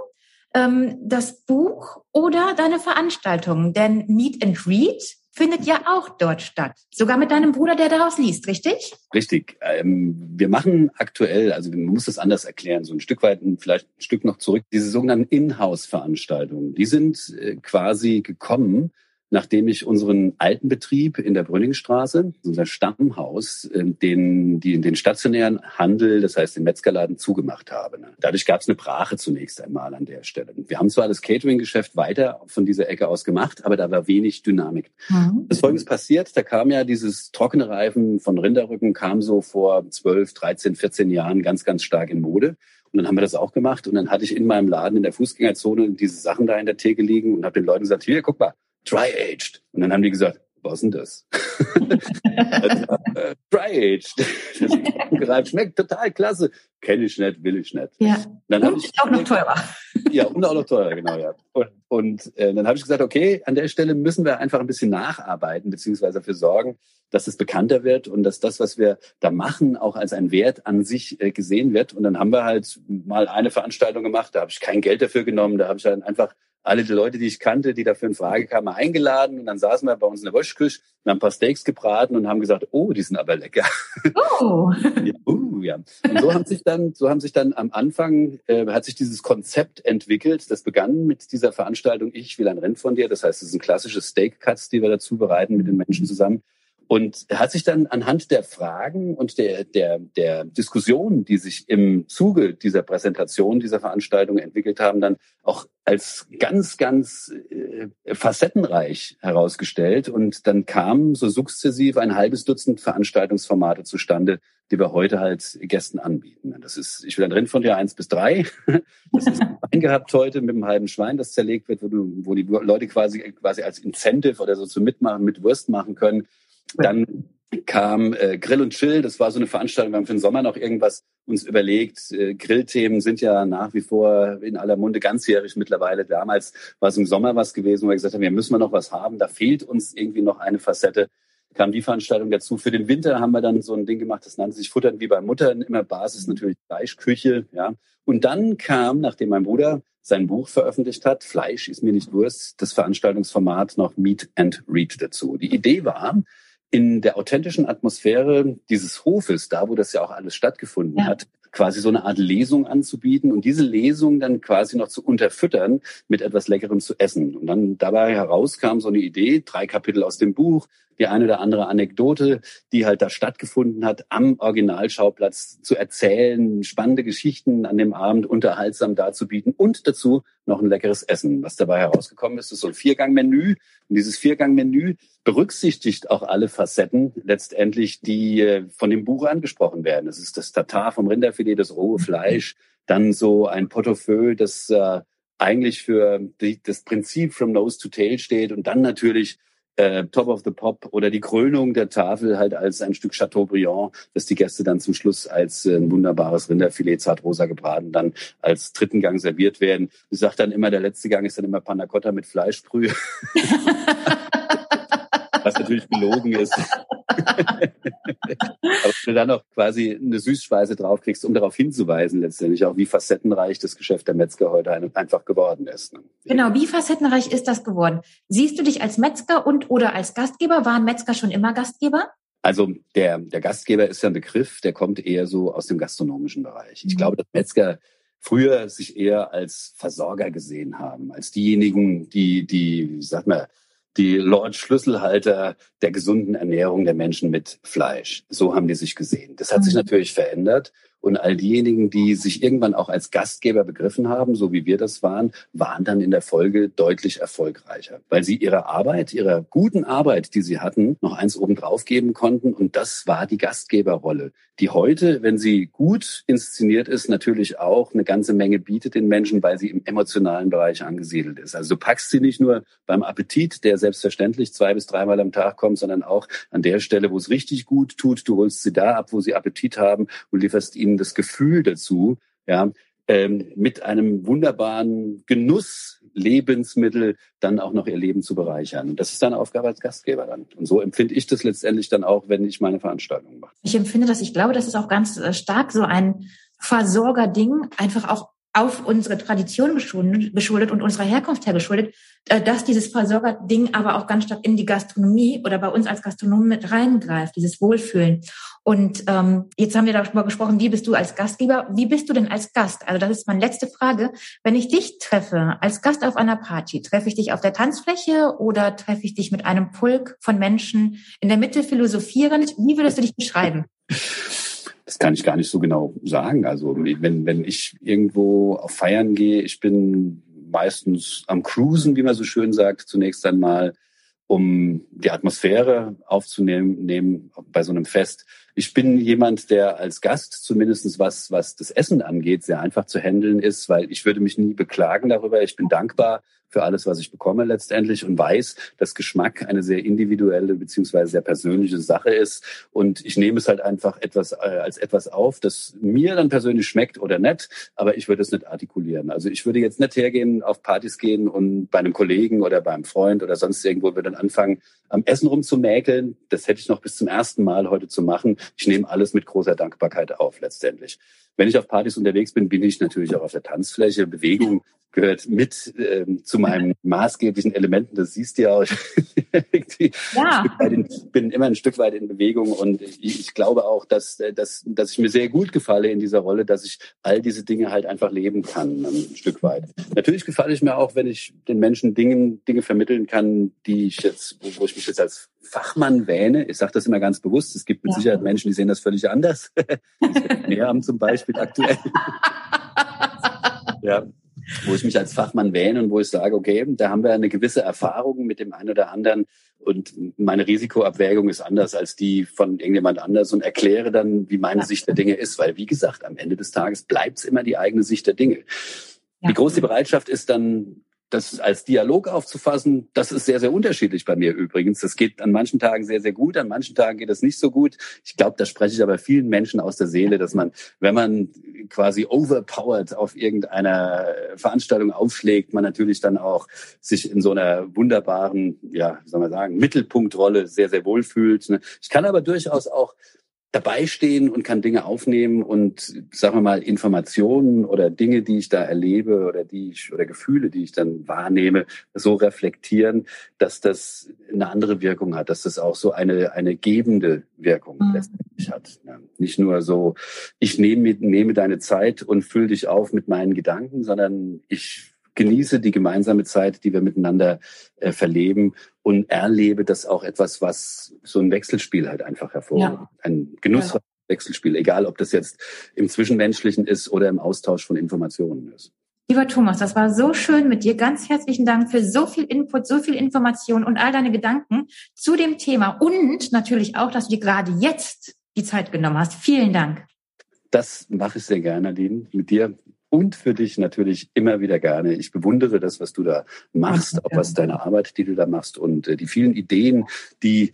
Ähm, das Buch oder deine Veranstaltung? Denn Meet and Read findet ja auch dort statt. Sogar mit deinem Bruder, der daraus liest, richtig? Richtig. Ähm, wir machen aktuell, also man muss das anders erklären, so ein Stück weit, vielleicht ein Stück noch zurück, diese sogenannten Inhouse-Veranstaltungen, die sind äh, quasi gekommen nachdem ich unseren alten Betrieb in der Brünningstraße, unser Stammhaus, äh, den, die, den stationären Handel, das heißt den Metzgerladen, zugemacht habe. Ne? Dadurch gab es eine Brache zunächst einmal an der Stelle. Wir haben zwar das Catering-Geschäft weiter von dieser Ecke aus gemacht, aber da war wenig Dynamik. Mhm. Das Folgendes passiert, da kam ja dieses trockene Reifen von Rinderrücken, kam so vor 12, 13, 14 Jahren ganz, ganz stark in Mode. Und dann haben wir das auch gemacht. Und dann hatte ich in meinem Laden in der Fußgängerzone diese Sachen da in der Theke liegen und habe den Leuten gesagt, hier, guck mal, dry-aged. Und dann haben die gesagt, was denn das? also, äh, Dry Aged. Schmeckt total klasse. Kenne ich nicht, will ich nicht. Ja. Dann und ich, auch noch teurer. Ja, und auch noch teurer, genau, ja. Und, und äh, dann habe ich gesagt, okay, an der Stelle müssen wir einfach ein bisschen nacharbeiten, beziehungsweise dafür sorgen, dass es bekannter wird und dass das, was wir da machen, auch als ein Wert an sich äh, gesehen wird. Und dann haben wir halt mal eine Veranstaltung gemacht, da habe ich kein Geld dafür genommen, da habe ich dann einfach alle die Leute, die ich kannte, die dafür in Frage kamen, eingeladen. Und dann saßen wir bei uns in der Wäschküche und haben ein paar Steaks gebraten und haben gesagt, oh, die sind aber lecker. Oh. ja, uh, ja. Und so haben sich dann, so haben sich dann am Anfang, äh, hat sich dieses Konzept entwickelt. Das begann mit dieser Veranstaltung Ich will ein Rennen von dir. Das heißt, es sind klassische Steak-Cuts, die wir dazu bereiten mit den Menschen zusammen. Und hat sich dann anhand der Fragen und der, der, der Diskussionen, die sich im Zuge dieser Präsentation, dieser Veranstaltung entwickelt haben, dann auch als ganz, ganz äh, facettenreich herausgestellt. Und dann kamen so sukzessiv ein halbes Dutzend Veranstaltungsformate zustande, die wir heute halt Gästen anbieten. Das ist, ich will dann drin von dir eins bis drei. Das ist eingehabt heute mit einem halben Schwein, das zerlegt wird, wo, du, wo die Leute quasi, quasi als Incentive oder so zum Mitmachen mit Wurst machen können. Dann kam äh, Grill und Chill, das war so eine Veranstaltung, wir haben für den Sommer noch irgendwas uns überlegt. Äh, Grillthemen sind ja nach wie vor in aller Munde ganzjährig mittlerweile. Damals war es im Sommer was gewesen, wo wir gesagt haben, wir müssen wir noch was haben, da fehlt uns irgendwie noch eine Facette. Kam die Veranstaltung dazu. Für den Winter haben wir dann so ein Ding gemacht, das nannte sich Futtern wie bei Muttern, immer Basis natürlich Fleischküche, ja. Und dann kam, nachdem mein Bruder sein Buch veröffentlicht hat, Fleisch ist mir nicht Wurst, das Veranstaltungsformat noch Meet and Read dazu. Die Idee war, in der authentischen Atmosphäre dieses Hofes, da wo das ja auch alles stattgefunden ja. hat, quasi so eine Art Lesung anzubieten und diese Lesung dann quasi noch zu unterfüttern mit etwas Leckerem zu essen. Und dann dabei herauskam so eine Idee, drei Kapitel aus dem Buch, die eine oder andere Anekdote, die halt da stattgefunden hat, am Originalschauplatz zu erzählen, spannende Geschichten an dem Abend unterhaltsam darzubieten und dazu noch ein leckeres Essen. Was dabei herausgekommen ist, ist so ein Viergang-Menü. Und dieses Viergang-Menü berücksichtigt auch alle Facetten letztendlich, die äh, von dem Buch angesprochen werden. Es ist das Tatar vom Rinderfilet, das rohe Fleisch, dann so ein Portefeuille, das äh, eigentlich für die, das Prinzip from nose to tail steht und dann natürlich äh, Top of the Pop oder die Krönung der Tafel halt als ein Stück Chateaubriand, das die Gäste dann zum Schluss als äh, ein wunderbares Rinderfilet zartrosa gebraten dann als dritten Gang serviert werden. Ich sage dann immer, der letzte Gang ist dann immer Panna Cotta mit Fleischbrühe. Was natürlich gelogen ist. Aber du dann noch quasi eine Süßspeise draufkriegst, um darauf hinzuweisen, letztendlich auch, wie facettenreich das Geschäft der Metzger heute einfach geworden ist. Ne? Genau, wie facettenreich ist das geworden? Siehst du dich als Metzger und oder als Gastgeber? Waren Metzger schon immer Gastgeber? Also der, der Gastgeber ist ja ein Begriff, der kommt eher so aus dem gastronomischen Bereich. Ich mhm. glaube, dass Metzger früher sich eher als Versorger gesehen haben, als diejenigen, die, die, wie sagt man, die Lord Schlüsselhalter der gesunden Ernährung der Menschen mit Fleisch. So haben die sich gesehen. Das hat sich mhm. natürlich verändert. Und all diejenigen, die sich irgendwann auch als Gastgeber begriffen haben, so wie wir das waren, waren dann in der Folge deutlich erfolgreicher, weil sie ihre Arbeit, ihrer guten Arbeit, die sie hatten, noch eins obendrauf geben konnten. Und das war die Gastgeberrolle, die heute, wenn sie gut inszeniert ist, natürlich auch eine ganze Menge bietet den Menschen, weil sie im emotionalen Bereich angesiedelt ist. Also du packst sie nicht nur beim Appetit, der selbstverständlich zwei bis dreimal am Tag kommt, sondern auch an der Stelle, wo es richtig gut tut. Du holst sie da ab, wo sie Appetit haben und lieferst ihnen ihnen das Gefühl dazu, ja, ähm, mit einem wunderbaren Genuss Lebensmittel dann auch noch ihr Leben zu bereichern. Und das ist deine Aufgabe als Gastgeber dann. Und so empfinde ich das letztendlich dann auch, wenn ich meine Veranstaltungen mache. Ich empfinde das, ich glaube, das ist auch ganz äh, stark so ein Versorgerding, einfach auch auf unsere Tradition geschuldet und unserer Herkunft her geschuldet, äh, dass dieses Versorgerding aber auch ganz stark in die Gastronomie oder bei uns als Gastronomen mit reingreift, dieses Wohlfühlen. Und ähm, jetzt haben wir darüber gesprochen, wie bist du als Gastgeber, wie bist du denn als Gast? Also das ist meine letzte Frage. Wenn ich dich treffe als Gast auf einer Party, treffe ich dich auf der Tanzfläche oder treffe ich dich mit einem Pulk von Menschen in der Mitte philosophierend? Wie würdest du dich beschreiben? Das kann ich gar nicht so genau sagen. Also wenn, wenn ich irgendwo auf Feiern gehe, ich bin meistens am Cruisen, wie man so schön sagt, zunächst einmal, um die Atmosphäre aufzunehmen nehmen bei so einem Fest. Ich bin jemand, der als Gast zumindestens was, was das Essen angeht, sehr einfach zu handeln ist, weil ich würde mich nie beklagen darüber. Ich bin dankbar für alles, was ich bekomme letztendlich und weiß, dass Geschmack eine sehr individuelle beziehungsweise sehr persönliche Sache ist. Und ich nehme es halt einfach etwas äh, als etwas auf, das mir dann persönlich schmeckt oder nicht, aber ich würde es nicht artikulieren. Also ich würde jetzt nicht hergehen, auf Partys gehen und bei einem Kollegen oder beim Freund oder sonst irgendwo würde dann anfangen, am Essen rumzumäkeln. Das hätte ich noch bis zum ersten Mal heute zu machen. Ich nehme alles mit großer Dankbarkeit auf letztendlich. Wenn ich auf Partys unterwegs bin, bin ich natürlich auch auf der Tanzfläche. Bewegung gehört mit ähm, zu meinen maßgeblichen Elementen. Das siehst du ja auch. ja. In, bin immer ein Stück weit in Bewegung und ich, ich, glaube auch, dass, dass, dass ich mir sehr gut gefalle in dieser Rolle, dass ich all diese Dinge halt einfach leben kann, ein Stück weit. Natürlich gefalle ich mir auch, wenn ich den Menschen Dingen, Dinge vermitteln kann, die ich jetzt, wo, ich mich jetzt als Fachmann wähne. Ich sage das immer ganz bewusst. Es gibt mit ja. Sicherheit Menschen, die sehen das völlig anders. Mehr haben zum Beispiel aktuell. ja, wo ich mich als Fachmann wähne und wo ich sage, okay, da haben wir eine gewisse Erfahrung mit dem einen oder anderen und meine Risikoabwägung ist anders als die von irgendjemand anders und erkläre dann, wie meine Sicht der Dinge ist, weil wie gesagt, am Ende des Tages bleibt es immer die eigene Sicht der Dinge. Wie groß die Bereitschaft ist, dann das als Dialog aufzufassen, das ist sehr, sehr unterschiedlich bei mir übrigens. Das geht an manchen Tagen sehr, sehr gut, an manchen Tagen geht das nicht so gut. Ich glaube, da spreche ich aber vielen Menschen aus der Seele, dass man, wenn man quasi overpowered auf irgendeiner Veranstaltung aufschlägt, man natürlich dann auch sich in so einer wunderbaren, ja, wie soll man sagen, Mittelpunktrolle sehr, sehr wohl fühlt. Ne? Ich kann aber durchaus auch dabei stehen und kann Dinge aufnehmen und sagen wir mal Informationen oder Dinge, die ich da erlebe oder die ich oder Gefühle, die ich dann wahrnehme, so reflektieren, dass das eine andere Wirkung hat, dass das auch so eine eine gebende Wirkung mhm. letztendlich hat. Nicht nur so, ich nehme nehme deine Zeit und fülle dich auf mit meinen Gedanken, sondern ich genieße die gemeinsame Zeit, die wir miteinander äh, verleben und erlebe das auch etwas, was so ein Wechselspiel halt einfach hervorruft. Ja. Ein genussvolles ja. Wechselspiel, egal ob das jetzt im Zwischenmenschlichen ist oder im Austausch von Informationen ist. Lieber Thomas, das war so schön mit dir. Ganz herzlichen Dank für so viel Input, so viel Information und all deine Gedanken zu dem Thema und natürlich auch, dass du dir gerade jetzt die Zeit genommen hast. Vielen Dank. Das mache ich sehr gerne, Nadine. Mit dir und für dich natürlich immer wieder gerne. Ich bewundere das, was du da machst, auch was deine Arbeit, die du da machst und äh, die vielen Ideen, die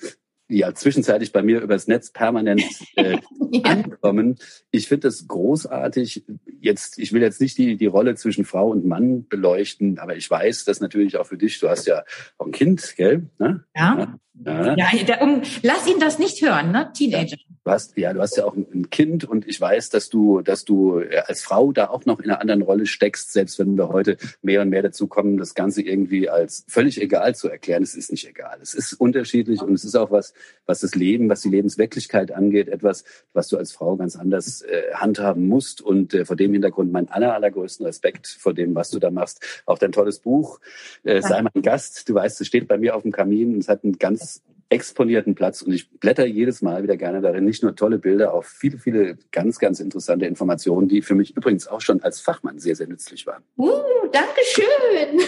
ja zwischenzeitlich bei mir übers Netz permanent äh, ja. ankommen. Ich finde das großartig. Jetzt, ich will jetzt nicht die, die Rolle zwischen Frau und Mann beleuchten, aber ich weiß, dass natürlich auch für dich, du hast ja auch ein Kind, gell? Ne? Ja. Ja, ja der, um, lass ihn das nicht hören, ne? Teenager. Du hast, ja, du hast ja auch ein Kind und ich weiß, dass du, dass du äh, als Frau da auch noch in einer anderen Rolle steckst, selbst wenn wir heute mehr und mehr dazu kommen, das Ganze irgendwie als völlig egal zu erklären. Es ist nicht egal. Es ist unterschiedlich und es ist auch was, was das Leben, was die Lebenswirklichkeit angeht, etwas, was du als Frau ganz anders äh, handhaben musst. Und äh, vor dem Hintergrund mein aller, allergrößten Respekt vor dem, was du da machst. Auch dein tolles Buch, äh, sei mein Gast. Du weißt, es steht bei mir auf dem Kamin. Es hat einen ganz exponierten Platz und ich blätter jedes Mal wieder gerne darin. Nicht nur tolle Bilder, auch viele, viele ganz, ganz interessante Informationen, die für mich übrigens auch schon als Fachmann sehr, sehr nützlich waren. Uh, danke schön.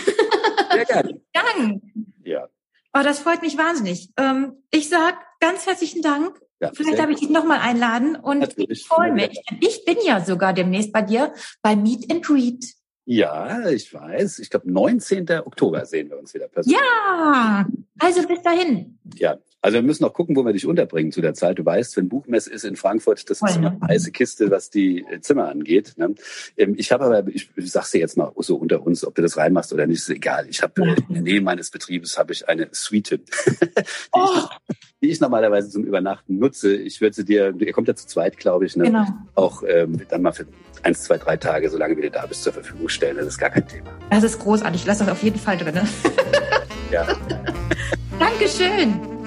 Sehr gerne. Dank. Ja. Oh, das freut mich wahnsinnig. Ähm, ich sag ganz herzlichen Dank. Ja, Vielleicht darf ich dich nochmal einladen und Natürlich. ich freue mich. Ich bin ja sogar demnächst bei dir bei Meet and Greet. Ja, ich weiß. Ich glaube, 19. Oktober sehen wir uns wieder persönlich. Ja, also bis dahin. Ja, also wir müssen noch gucken, wo wir dich unterbringen zu der Zeit. Du weißt, wenn Buchmesse ist in Frankfurt, das ist eine heiße Kiste, was die äh, Zimmer angeht. Ne? Ähm, ich habe aber, ich, ich sag's dir jetzt mal so unter uns, ob du das reinmachst oder nicht, ist egal. Ich habe ja. in der Nähe meines Betriebes habe ich eine Suite, die, oh. ich, die, ich, normalerweise zum Übernachten nutze. Ich würde sie dir, ihr kommt ja zu zweit, glaube ich, ne? genau. auch ähm, dann mal für eins, zwei, drei Tage, solange wie du da bist, zur Verfügung stellen. Das ist gar kein Thema. Das ist großartig. Ich lasse das auf jeden Fall drin. ja. Dankeschön.